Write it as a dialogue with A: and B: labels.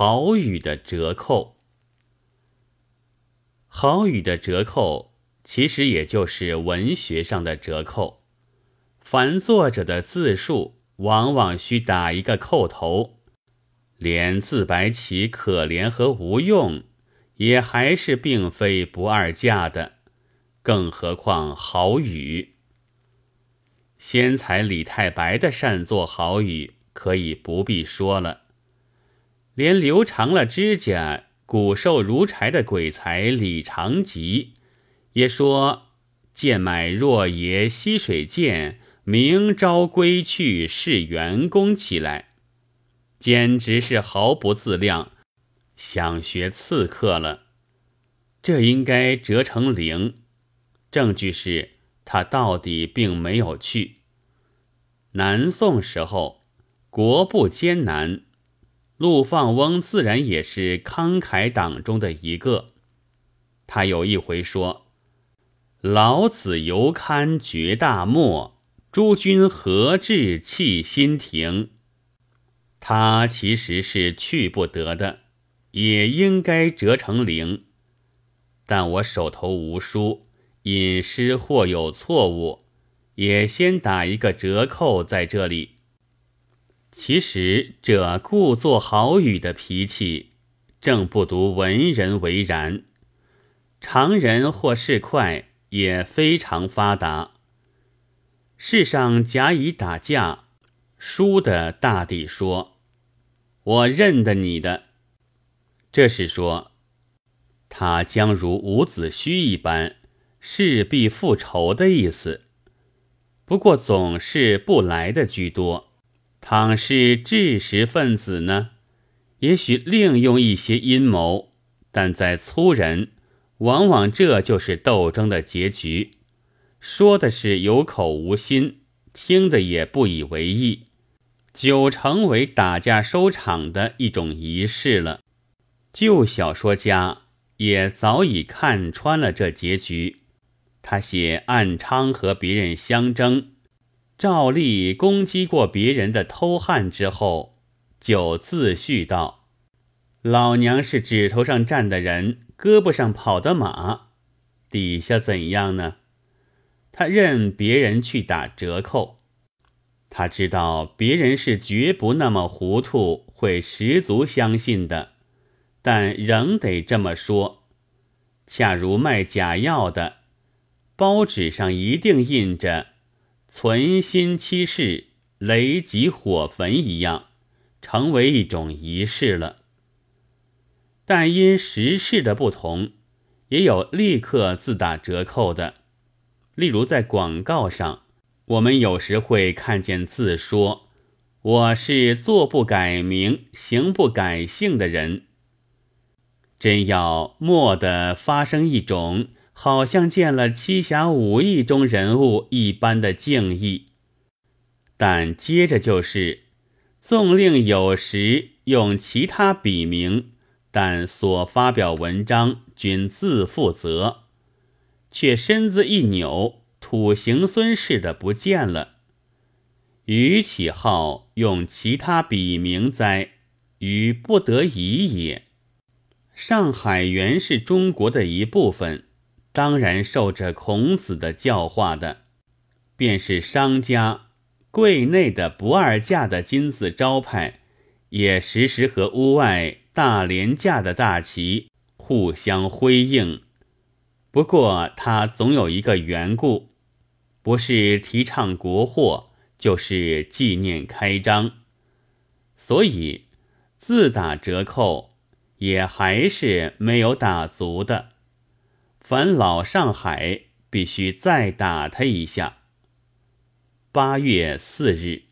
A: 好语的折扣。好语的折扣，其实也就是文学上的折扣。凡作者的字数，往往需打一个扣头，连自白其可怜和无用，也还是并非不二价的。更何况好语，先才李太白的善作好语，可以不必说了。连留长了指甲、骨瘦如柴的鬼才李长吉，也说：“贱买若爷溪水见，明朝归去是员工起来，简直是毫不自量，想学刺客了。这应该折成零。证据是他到底并没有去。南宋时候，国不艰难。”陆放翁自然也是慷慨党中的一个。他有一回说：“老子犹堪绝大漠，诸君何至弃新亭？”他其实是去不得的，也应该折成零。但我手头无书，隐失或有错误，也先打一个折扣在这里。其实这故作好语的脾气，正不独文人为然，常人或是快也非常发达。世上甲乙打架，输的大抵说：“我认得你的。”这是说他将如伍子胥一般，势必复仇的意思。不过总是不来的居多。倘是知识分子呢，也许另用一些阴谋，但在粗人，往往这就是斗争的结局。说的是有口无心，听的也不以为意，就成为打架收场的一种仪式了。旧小说家也早已看穿了这结局，他写暗娼和别人相争。赵丽攻击过别人的偷汉之后，就自叙道：“老娘是指头上站的人，胳膊上跑的马，底下怎样呢？”他任别人去打折扣，他知道别人是绝不那么糊涂，会十足相信的，但仍得这么说。恰如卖假药的，包纸上一定印着。存心期事，雷击火焚一样，成为一种仪式了。但因时事的不同，也有立刻自打折扣的。例如在广告上，我们有时会看见字说：“我是做不改名，行不改姓的人。”真要蓦地发生一种。好像见了七侠五义中人物一般的敬意，但接着就是纵令有时用其他笔名，但所发表文章均自负责，却身子一扭，土行孙似的不见了。余启号用其他笔名哉，于不得已也。上海原是中国的一部分。当然受着孔子的教化的，便是商家柜内的不二价的金字招牌，也时时和屋外大廉价的大旗互相辉映。不过它总有一个缘故，不是提倡国货，就是纪念开张，所以自打折扣也还是没有打足的。凡老上海，必须再打他一下。八月四日。